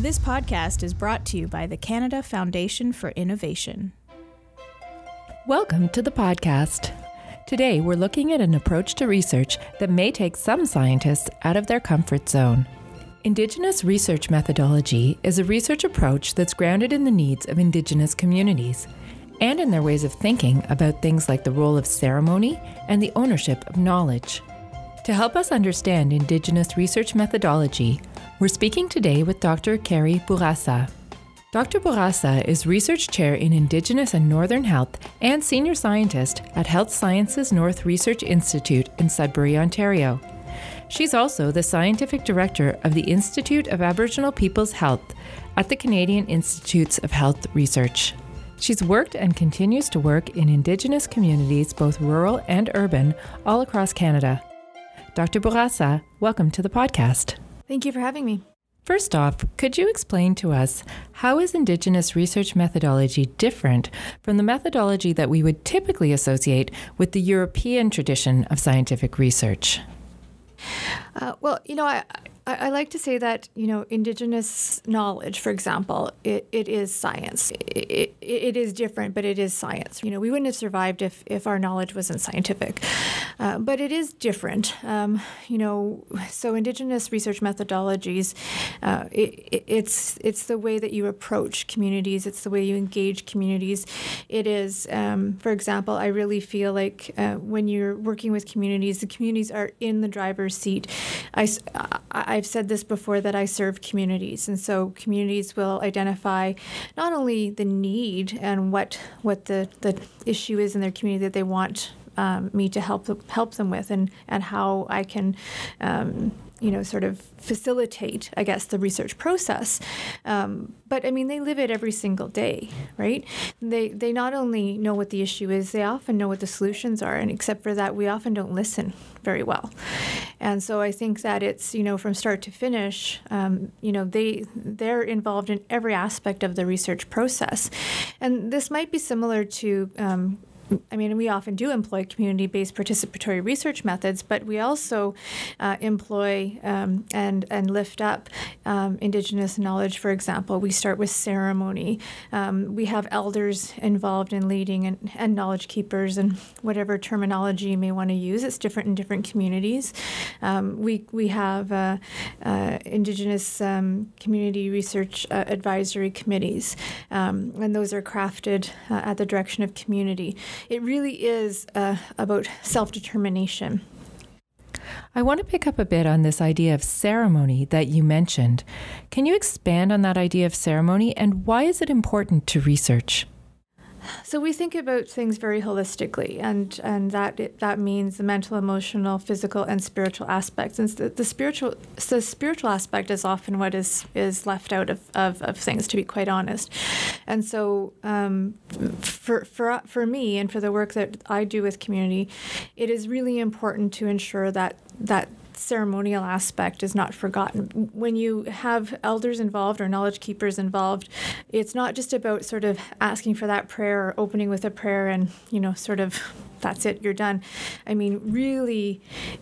This podcast is brought to you by the Canada Foundation for Innovation. Welcome to the podcast. Today, we're looking at an approach to research that may take some scientists out of their comfort zone. Indigenous research methodology is a research approach that's grounded in the needs of Indigenous communities and in their ways of thinking about things like the role of ceremony and the ownership of knowledge. To help us understand Indigenous research methodology, we're speaking today with Dr. Carrie Bourassa. Dr. Bourassa is Research Chair in Indigenous and Northern Health and Senior Scientist at Health Sciences North Research Institute in Sudbury, Ontario. She's also the Scientific Director of the Institute of Aboriginal Peoples Health at the Canadian Institutes of Health Research. She's worked and continues to work in Indigenous communities, both rural and urban, all across Canada. Dr. Bourassa, welcome to the podcast. Thank you for having me. First off, could you explain to us how is Indigenous research methodology different from the methodology that we would typically associate with the European tradition of scientific research? Uh, well, you know, I, I, I, like to say that you know indigenous knowledge, for example, it, it is science. It, it, it is different, but it is science. You know, we wouldn't have survived if, if our knowledge wasn't scientific. Uh, but it is different. Um, you know, so indigenous research methodologies, uh, it's it's the way that you approach communities. It's the way you engage communities. It is, um, for example, I really feel like uh, when you're working with communities, the communities are in the driver's seat. I, I I've said this before that I serve communities, and so communities will identify not only the need and what what the, the issue is in their community that they want um, me to help help them with, and and how I can. Um, you know, sort of facilitate, I guess, the research process. Um, but I mean, they live it every single day, right? They they not only know what the issue is, they often know what the solutions are, and except for that, we often don't listen very well. And so I think that it's you know from start to finish, um, you know, they they're involved in every aspect of the research process, and this might be similar to um, I mean, we often do employ community based participatory research methods, but we also uh, employ um, and, and lift up um, Indigenous knowledge, for example. We start with ceremony. Um, we have elders involved in leading and, and knowledge keepers and whatever terminology you may want to use. It's different in different communities. Um, we, we have uh, uh, Indigenous um, community research uh, advisory committees, um, and those are crafted uh, at the direction of community it really is uh, about self determination. I want to pick up a bit on this idea of ceremony that you mentioned. Can you expand on that idea of ceremony and why is it important to research? So we think about things very holistically, and and that that means the mental, emotional, physical, and spiritual aspects. And the, the spiritual the spiritual aspect is often what is is left out of, of, of things, to be quite honest. And so um, for for for me and for the work that I do with community, it is really important to ensure that that ceremonial aspect is not forgotten. When you have elders involved or knowledge keepers involved, it's not just about sort of asking for that prayer or opening with a prayer and, you know, sort of that's it, you're done. I mean, really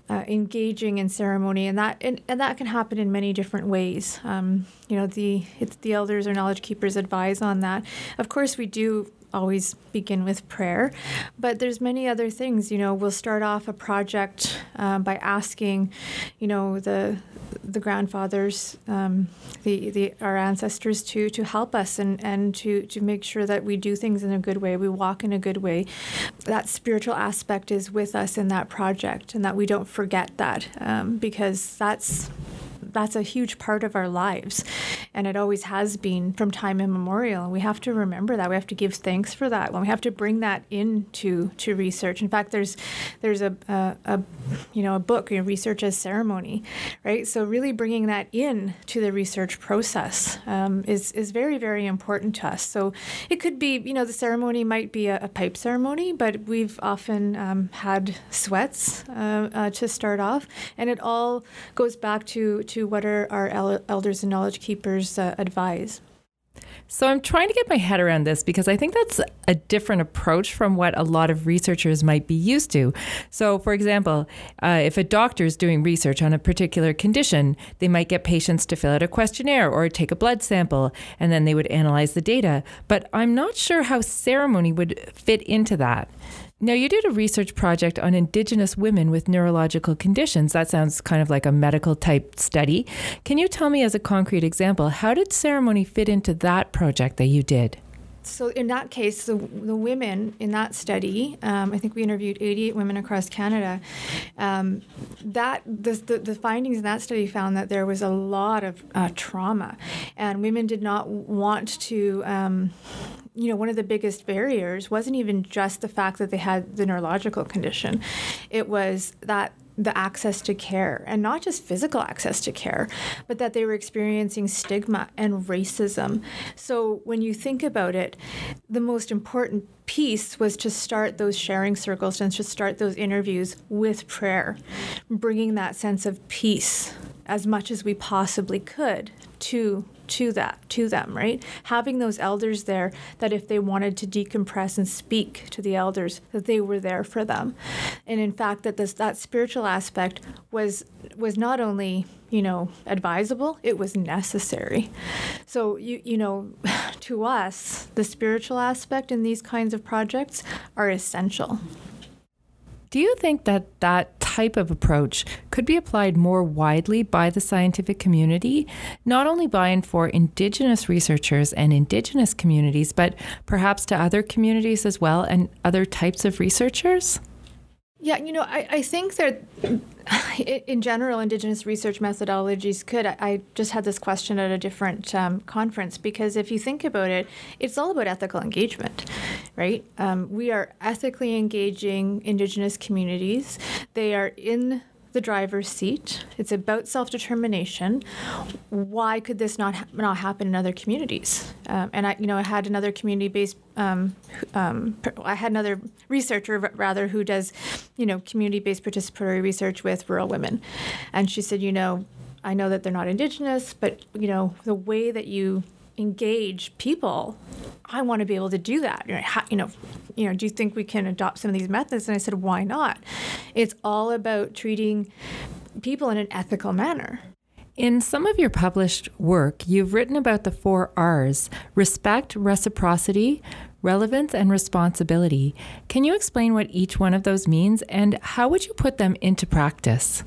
uh, engaging in ceremony, and that and, and that can happen in many different ways. Um, you know, the the elders or knowledge keepers advise on that. Of course, we do always begin with prayer but there's many other things you know we'll start off a project uh, by asking you know the the grandfathers um, the, the our ancestors to to help us and and to to make sure that we do things in a good way we walk in a good way that spiritual aspect is with us in that project and that we don't forget that um, because that's that's a huge part of our lives. And it always has been from time immemorial. We have to remember that. We have to give thanks for that. And we have to bring that into to research. In fact, there's there's a, a, a you know a book, you know, research as ceremony, right? So really bringing that in to the research process um, is is very very important to us. So it could be you know the ceremony might be a, a pipe ceremony, but we've often um, had sweats uh, uh, to start off, and it all goes back to to what are our elders and knowledge keepers uh, advise. So I'm trying to get my head around this because I think that's a different approach from what a lot of researchers might be used to. So, for example, uh, if a doctor is doing research on a particular condition, they might get patients to fill out a questionnaire or take a blood sample, and then they would analyze the data. But I'm not sure how ceremony would fit into that. Now, you did a research project on Indigenous women with neurological conditions. That sounds kind of like a medical type study. Can you tell me, as a concrete example, how did ceremony fit into that project that you did? So in that case, the, the women in that study, um, I think we interviewed 88 women across Canada. Um, that the, the, the, findings in that study found that there was a lot of uh, trauma, and women did not want to. Um, you know, one of the biggest barriers wasn't even just the fact that they had the neurological condition; it was that the access to care and not just physical access to care, but that they were experiencing stigma and racism. So when you think about it, the most important piece was to start those sharing circles and to start those interviews with prayer, bringing that sense of peace as much as we possibly could to to that to them right? Having those elders there that if they wanted to decompress and speak to the elders that they were there for them. And in fact that this that spiritual aspect was was not only you know advisable it was necessary. So you you know to us the spiritual aspect in these kinds of projects are essential. Do you think that that type of approach could be applied more widely by the scientific community, not only by and for Indigenous researchers and Indigenous communities, but perhaps to other communities as well and other types of researchers? Yeah, you know, I, I think that in general, Indigenous research methodologies could. I just had this question at a different um, conference because if you think about it, it's all about ethical engagement, right? Um, we are ethically engaging Indigenous communities. They are in the driver's seat. It's about self determination. Why could this not ha- not happen in other communities? Um, and I, you know, I had another community based. Um, um, I had another researcher rather who does, you know, community based participatory research with rural women, and she said, you know, I know that they're not indigenous, but you know, the way that you engage people i want to be able to do that you know you know do you think we can adopt some of these methods and i said why not it's all about treating people in an ethical manner in some of your published work, you've written about the four R's respect, reciprocity, relevance, and responsibility. Can you explain what each one of those means and how would you put them into practice?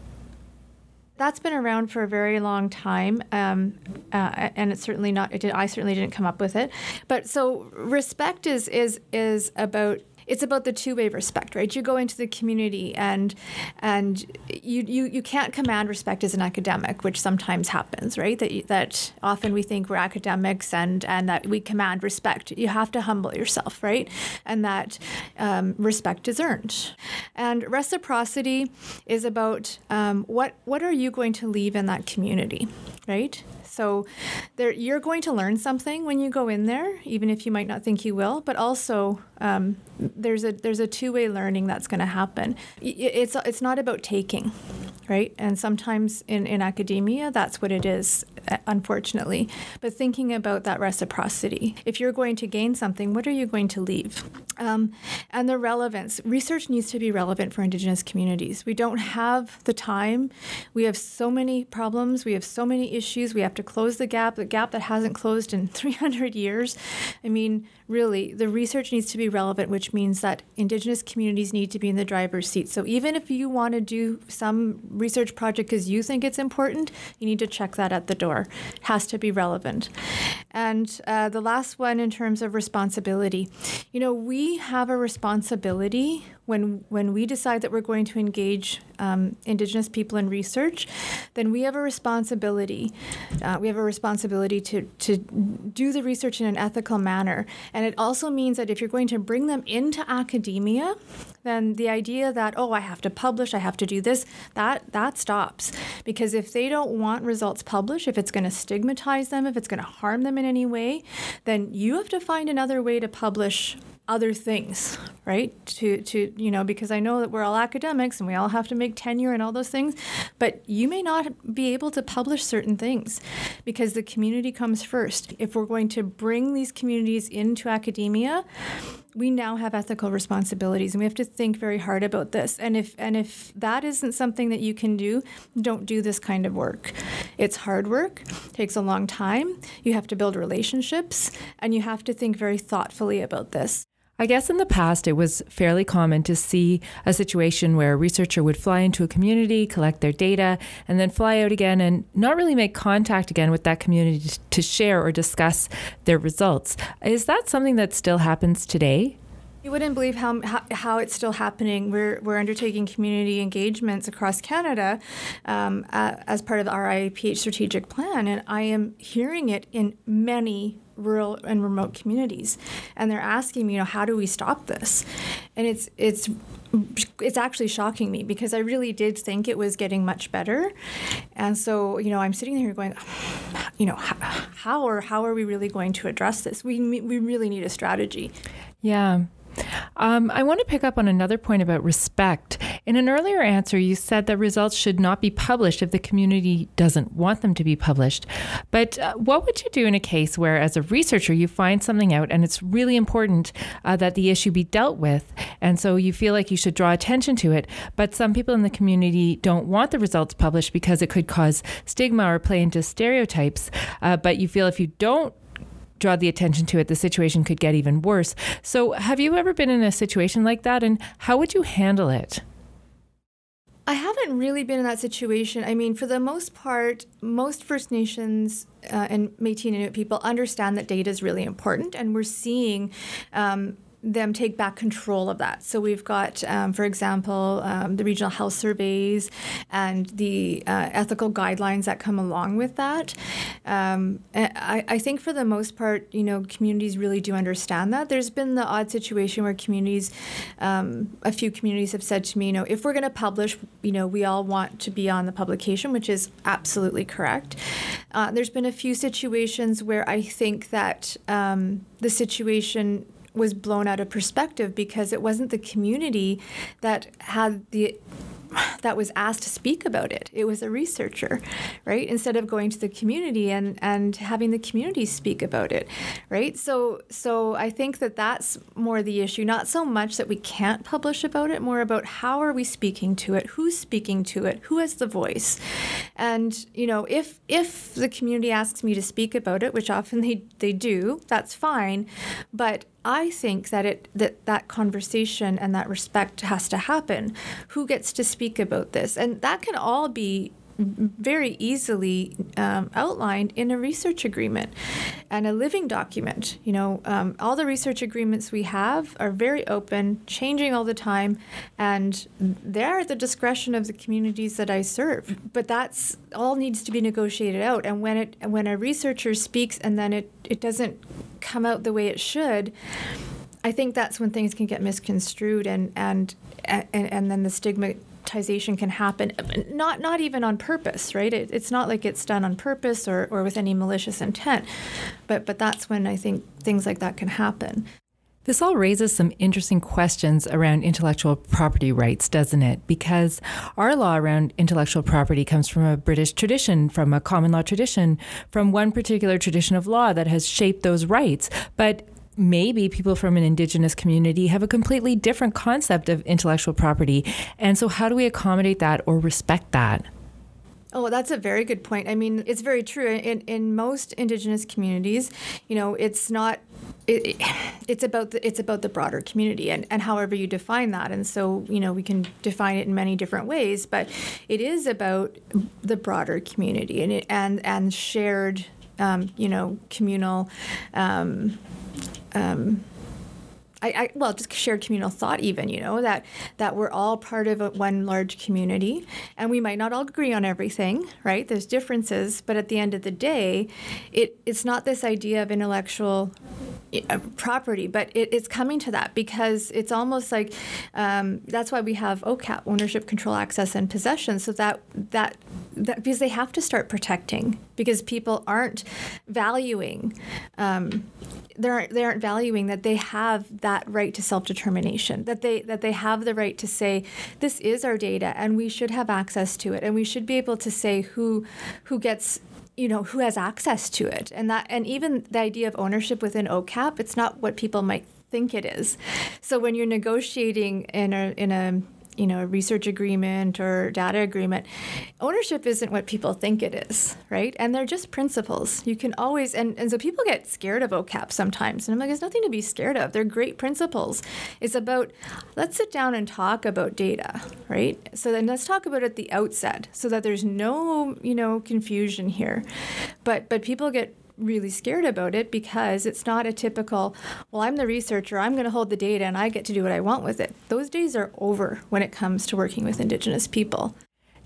That's been around for a very long time, um, uh, and it's certainly not. It did, I certainly didn't come up with it. But so respect is is is about it's about the two-way respect, right? You go into the community and and you, you you can't command respect as an academic, which sometimes happens, right? That that often we think we're academics and and that we command respect. You have to humble yourself, right? And that um, respect is earned. And reciprocity is about um, what what are you going to leave in that community, right? So there, you're going to learn something when you go in there, even if you might not think you will. But also, um, there's a there's a two way learning that's going to happen. It's it's not about taking, right? And sometimes in in academia, that's what it is, unfortunately. But thinking about that reciprocity, if you're going to gain something, what are you going to leave? Um, and the relevance. Research needs to be relevant for Indigenous communities. We don't have the time. We have so many problems. We have so many issues. We have to close the gap, the gap that hasn't closed in 300 years. I mean, really, the research needs to be relevant, which means that Indigenous communities need to be in the driver's seat. So even if you want to do some research project because you think it's important, you need to check that at the door. It has to be relevant. And uh, the last one, in terms of responsibility, you know, we have a responsibility when when we decide that we're going to engage um, Indigenous people in research, then we have a responsibility. Uh, we have a responsibility to to do the research in an ethical manner, and it also means that if you're going to bring them into academia, then the idea that oh I have to publish, I have to do this, that that stops because if they don't want results published, if it's going to stigmatize them, if it's going to harm them in any way, then you have to find another way to publish other things, right? To to you know, because I know that we're all academics and we all have to make tenure and all those things, but you may not be able to publish certain things because the community comes first. If we're going to bring these communities into academia, we now have ethical responsibilities and we have to think very hard about this and if and if that isn't something that you can do don't do this kind of work it's hard work takes a long time you have to build relationships and you have to think very thoughtfully about this I guess in the past, it was fairly common to see a situation where a researcher would fly into a community, collect their data, and then fly out again and not really make contact again with that community to share or discuss their results. Is that something that still happens today? You wouldn't believe how, how, how, it's still happening. We're, we're undertaking community engagements across Canada um, uh, as part of our IAPH strategic plan, and I am hearing it in many rural and remote communities. And they're asking me, you know, how do we stop this? And it's, it's, it's actually shocking me because I really did think it was getting much better. And so, you know, I'm sitting there going, you know, how, how or how are we really going to address this? We, we really need a strategy. Yeah. Um, I want to pick up on another point about respect. In an earlier answer, you said that results should not be published if the community doesn't want them to be published. But uh, what would you do in a case where, as a researcher, you find something out and it's really important uh, that the issue be dealt with, and so you feel like you should draw attention to it, but some people in the community don't want the results published because it could cause stigma or play into stereotypes, uh, but you feel if you don't draw the attention to it, the situation could get even worse. So, have you ever been in a situation like that, and how would you handle it? I haven't really been in that situation. I mean, for the most part, most First Nations uh, and Métis and Inuit people understand that data is really important, and we're seeing um, them take back control of that. So we've got, um, for example, um, the regional health surveys and the uh, ethical guidelines that come along with that. Um, I, I, think for the most part, you know, communities really do understand that. There's been the odd situation where communities, um, a few communities have said to me, you know, if we're going to publish, you know, we all want to be on the publication, which is absolutely correct. Uh, there's been a few situations where I think that um, the situation was blown out of perspective because it wasn't the community that had the that was asked to speak about it. It was a researcher, right? Instead of going to the community and, and having the community speak about it, right? So so I think that that's more the issue. Not so much that we can't publish about it, more about how are we speaking to it, who's speaking to it, who has the voice, and you know if if the community asks me to speak about it, which often they they do, that's fine, but I think that it that that conversation and that respect has to happen. Who gets to speak about this, and that can all be very easily um, outlined in a research agreement and a living document. You know, um, all the research agreements we have are very open, changing all the time, and they're at the discretion of the communities that I serve. But that's all needs to be negotiated out. And when it when a researcher speaks and then it, it doesn't come out the way it should, I think that's when things can get misconstrued and and and, and then the stigma can happen, uh, not not even on purpose, right? It, it's not like it's done on purpose or, or with any malicious intent, but but that's when I think things like that can happen. This all raises some interesting questions around intellectual property rights, doesn't it? Because our law around intellectual property comes from a British tradition, from a common law tradition, from one particular tradition of law that has shaped those rights. But maybe people from an indigenous community have a completely different concept of intellectual property. And so, how do we accommodate that or respect that? Oh, that's a very good point. I mean, it's very true. In, in most indigenous communities, you know, it's not. It, it's about the it's about the broader community and, and however you define that and so you know we can define it in many different ways but it is about the broader community and it, and and shared um, you know communal um, um, I, I, well just shared communal thought even you know that that we're all part of a, one large community. And we might not all agree on everything right? There's differences. But at the end of the day it it's not this idea of intellectual uh, property but it, it's coming to that because it's almost like um, that's why we have OCAP ownership control access and possession. So that that that, because they have to start protecting because people aren't valuing um, they aren't, they aren't valuing that they have that right to self-determination that they that they have the right to say this is our data and we should have access to it. And we should be able to say who who gets you know who has access to it. And that and even the idea of ownership within OCAP it's not what people might think it is. So when you're negotiating in a in a you know, a research agreement or data agreement, ownership isn't what people think it is, right? And they're just principles. You can always, and, and so people get scared of OCAP sometimes. And I'm like, there's nothing to be scared of. They're great principles. It's about, let's sit down and talk about data, right? So then let's talk about it at the outset so that there's no, you know, confusion here. But, but people get really scared about it because it's not a typical, well, I'm the researcher, I'm going to hold the data and I get to do what I want with it. Those days are over when it comes to working with Indigenous people.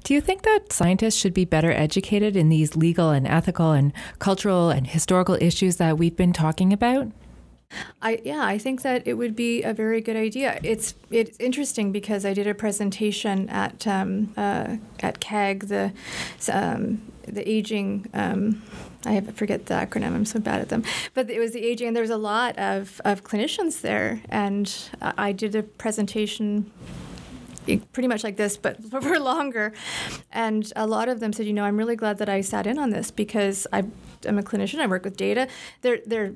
Do you think that scientists should be better educated in these legal and ethical and cultural and historical issues that we've been talking about? I yeah, I think that it would be a very good idea. It's it's interesting because I did a presentation at um, uh, at CAG, the um, the aging. Um, I forget the acronym. I'm so bad at them. But it was the aging, and there was a lot of, of clinicians there, and I did a presentation eh, pretty much like this, but for longer. And a lot of them said, you know, I'm really glad that I sat in on this because I I'm a clinician. I work with data. They're they're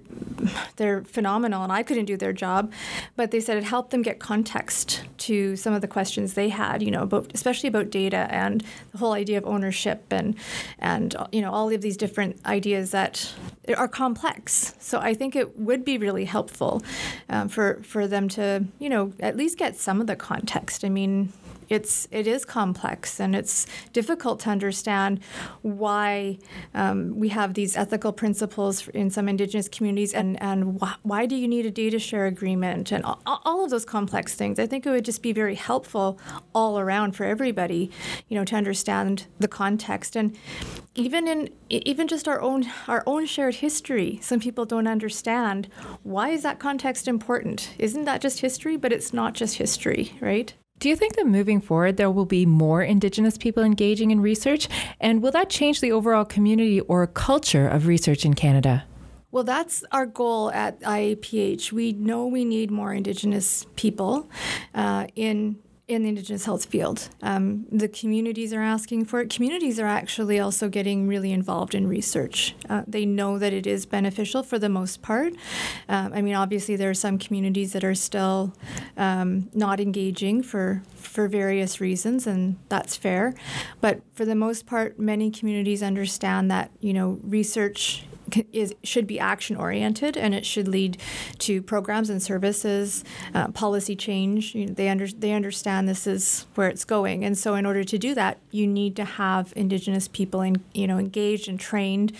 they're phenomenal, and I couldn't do their job. But they said it helped them get context to some of the questions they had. You know, about especially about data and the whole idea of ownership and and you know all of these different ideas that are complex. So I think it would be really helpful um, for for them to you know at least get some of the context. I mean, it's it is complex and it's difficult to understand why um, we have these ethical principles in some indigenous communities and and wh- why do you need a data share agreement and all, all of those complex things. I think it would just be very helpful all around for everybody, you know, to understand the context and even in even just our own our own shared history. Some people don't understand why is that context important. Isn't that just history? But it's not just history, right? Do you think that moving forward there will be more Indigenous people engaging in research? And will that change the overall community or culture of research in Canada? Well, that's our goal at IAPH. We know we need more Indigenous people uh, in in the Indigenous health field. Um, the communities are asking for it. Communities are actually also getting really involved in research. Uh, they know that it is beneficial for the most part. Um, I mean, obviously, there are some communities that are still um, not engaging for for various reasons, and that's fair. But for the most part, many communities understand that you know research is should be action oriented and it should lead to programs and services, uh, policy change. You know, they under, they understand this is where it's going, and so in order to do that, you need to have Indigenous people in, you know engaged and trained,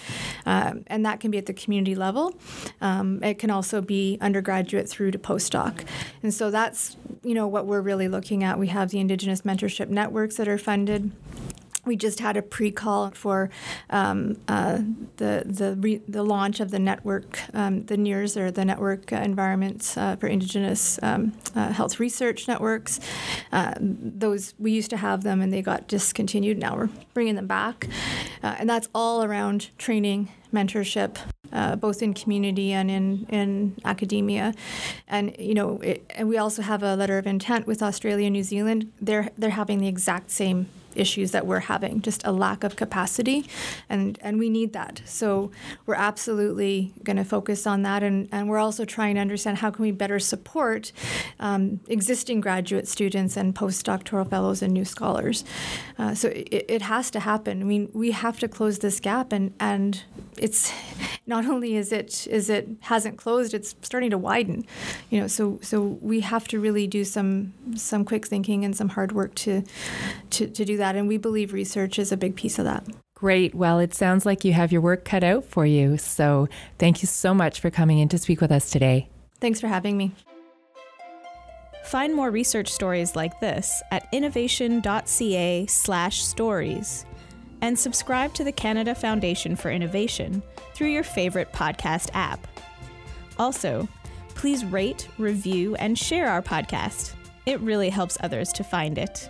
um, and that can be at the community level. Um, it can also be undergraduate through to postdoc, and so that's you know what we're really looking at. We have the Indigenous mentorship networks that are funded we just had a pre-call for um, uh, the the re- the launch of the network, um, the NEIHRs or the Network Environments uh, for Indigenous um, uh, Health Research Networks. Uh, those we used to have them and they got discontinued. Now we're bringing them back, uh, and that's all around training, mentorship, uh, both in community and in, in academia. And you know, it, and we also have a letter of intent with Australia and New Zealand. They're they're having the exact same issues that we're having, just a lack of capacity, and, and we need that. So we're absolutely going to focus on that, and, and we're also trying to understand how can we better support um, existing graduate students and postdoctoral fellows and new scholars. Uh, so it, it has to happen. I mean, we have to close this gap, and, and it's not only is it is it hasn't closed, it's starting to widen. You know, so so we have to really do some some quick thinking and some hard work to to, to do that. And we believe research is a big piece of that. Great. Well, it sounds like you have your work cut out for you. So thank you so much for coming in to speak with us today. Thanks for having me. Find more research stories like this at innovation.ca/stories and subscribe to the Canada Foundation for Innovation through your favorite podcast app. Also, please rate, review, and share our podcast. It really helps others to find it.